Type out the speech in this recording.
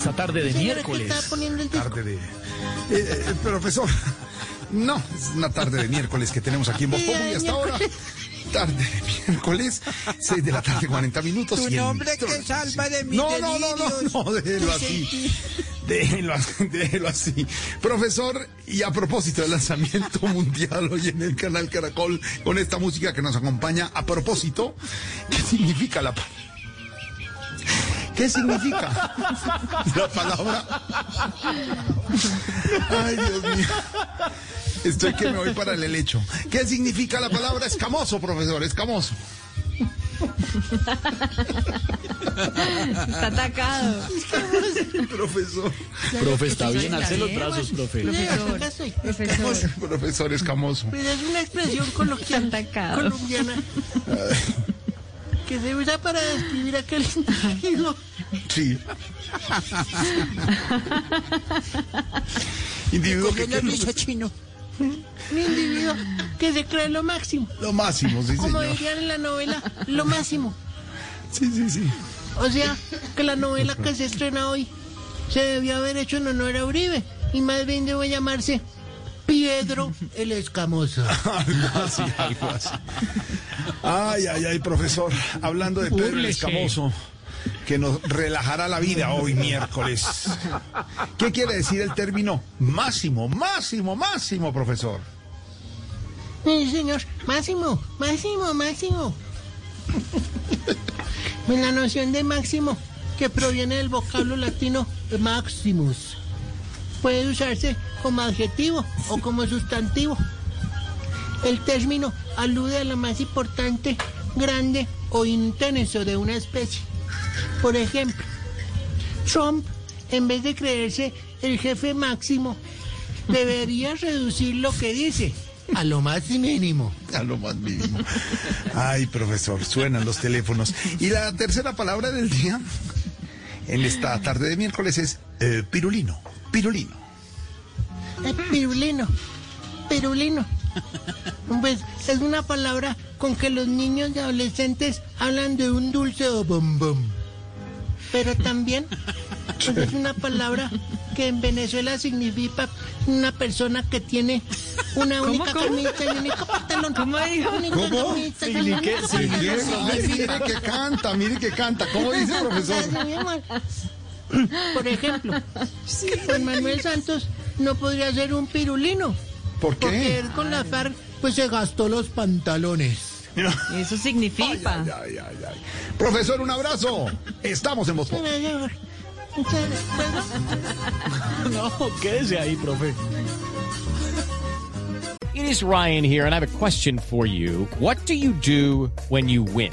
Esta tarde de miércoles. Tarde de... Eh, eh, profesor, no, es una tarde de miércoles que tenemos aquí en Voz y hasta ahora. Tarde de miércoles, 6 de la tarde, 40 minutos. Tu y el nombre que salva de mis No, no, no, no, no, déjelo así. Déjelo así, déjelo así. Profesor, y a propósito del lanzamiento mundial hoy en el canal Caracol, con esta música que nos acompaña, a propósito, ¿qué significa la palabra? ¿Qué significa la palabra? Ay, Dios mío. Estoy que me voy para el helecho. ¿Qué significa la palabra escamoso, profesor? Escamoso. Está atacado. Profesor. Profe, está bien, alce los brazos, profe. Profesor. Profesor. Profesor escamoso. Pero es una expresión coloquial Está atacado. colombiana que se usa para describir aquel individuo Sí. Individuo que no piso chino. Un individuo que se cree lo máximo. lo máximo, sí, Como señor. dirían en la novela, lo máximo. Sí, sí, sí. O sea, que la novela que se estrena hoy se debió haber hecho en honor a Uribe y más bien debe llamarse Piedro el Escamoso. Algo así, algo así. Ay, ay, ay, profesor. Hablando de Pedro el. Escamoso, que nos relajará la vida hoy miércoles. ¿Qué quiere decir el término máximo, máximo, máximo, profesor? Sí, señor. Máximo, máximo, máximo. La noción de máximo, que proviene del vocablo latino maximus, puede usarse como adjetivo o como sustantivo. El término alude a lo más importante, grande o intenso de una especie. Por ejemplo, Trump, en vez de creerse el jefe máximo, debería reducir lo que dice a lo más mínimo. A lo más mínimo. Ay, profesor, suenan los teléfonos. Y la tercera palabra del día, en esta tarde de miércoles, es eh, pirulino. Pirulino. Eh, Pirulino, pirulino. Pues es una palabra con que los niños y adolescentes hablan de un dulce o bombón. Pero también pues, es una palabra que en Venezuela significa una persona que tiene una única cómo? camisa y un único pantalón. ¿Cómo dijo? ¿Cómo? pantalón. Ay, mire que canta, mire que canta. ¿Cómo dice, profesor? Por ejemplo, Juan Manuel Santos no podría ser un pirulino. ¿Por Porque qué? él con la FARC pues se gastó los pantalones. Eso significa. Ay, ay, ay, ay. Profesor, un abrazo. Estamos en Voz Populi. No, quédese ahí, profe. It is Ryan here, and I have a question for you. What do you do when you win?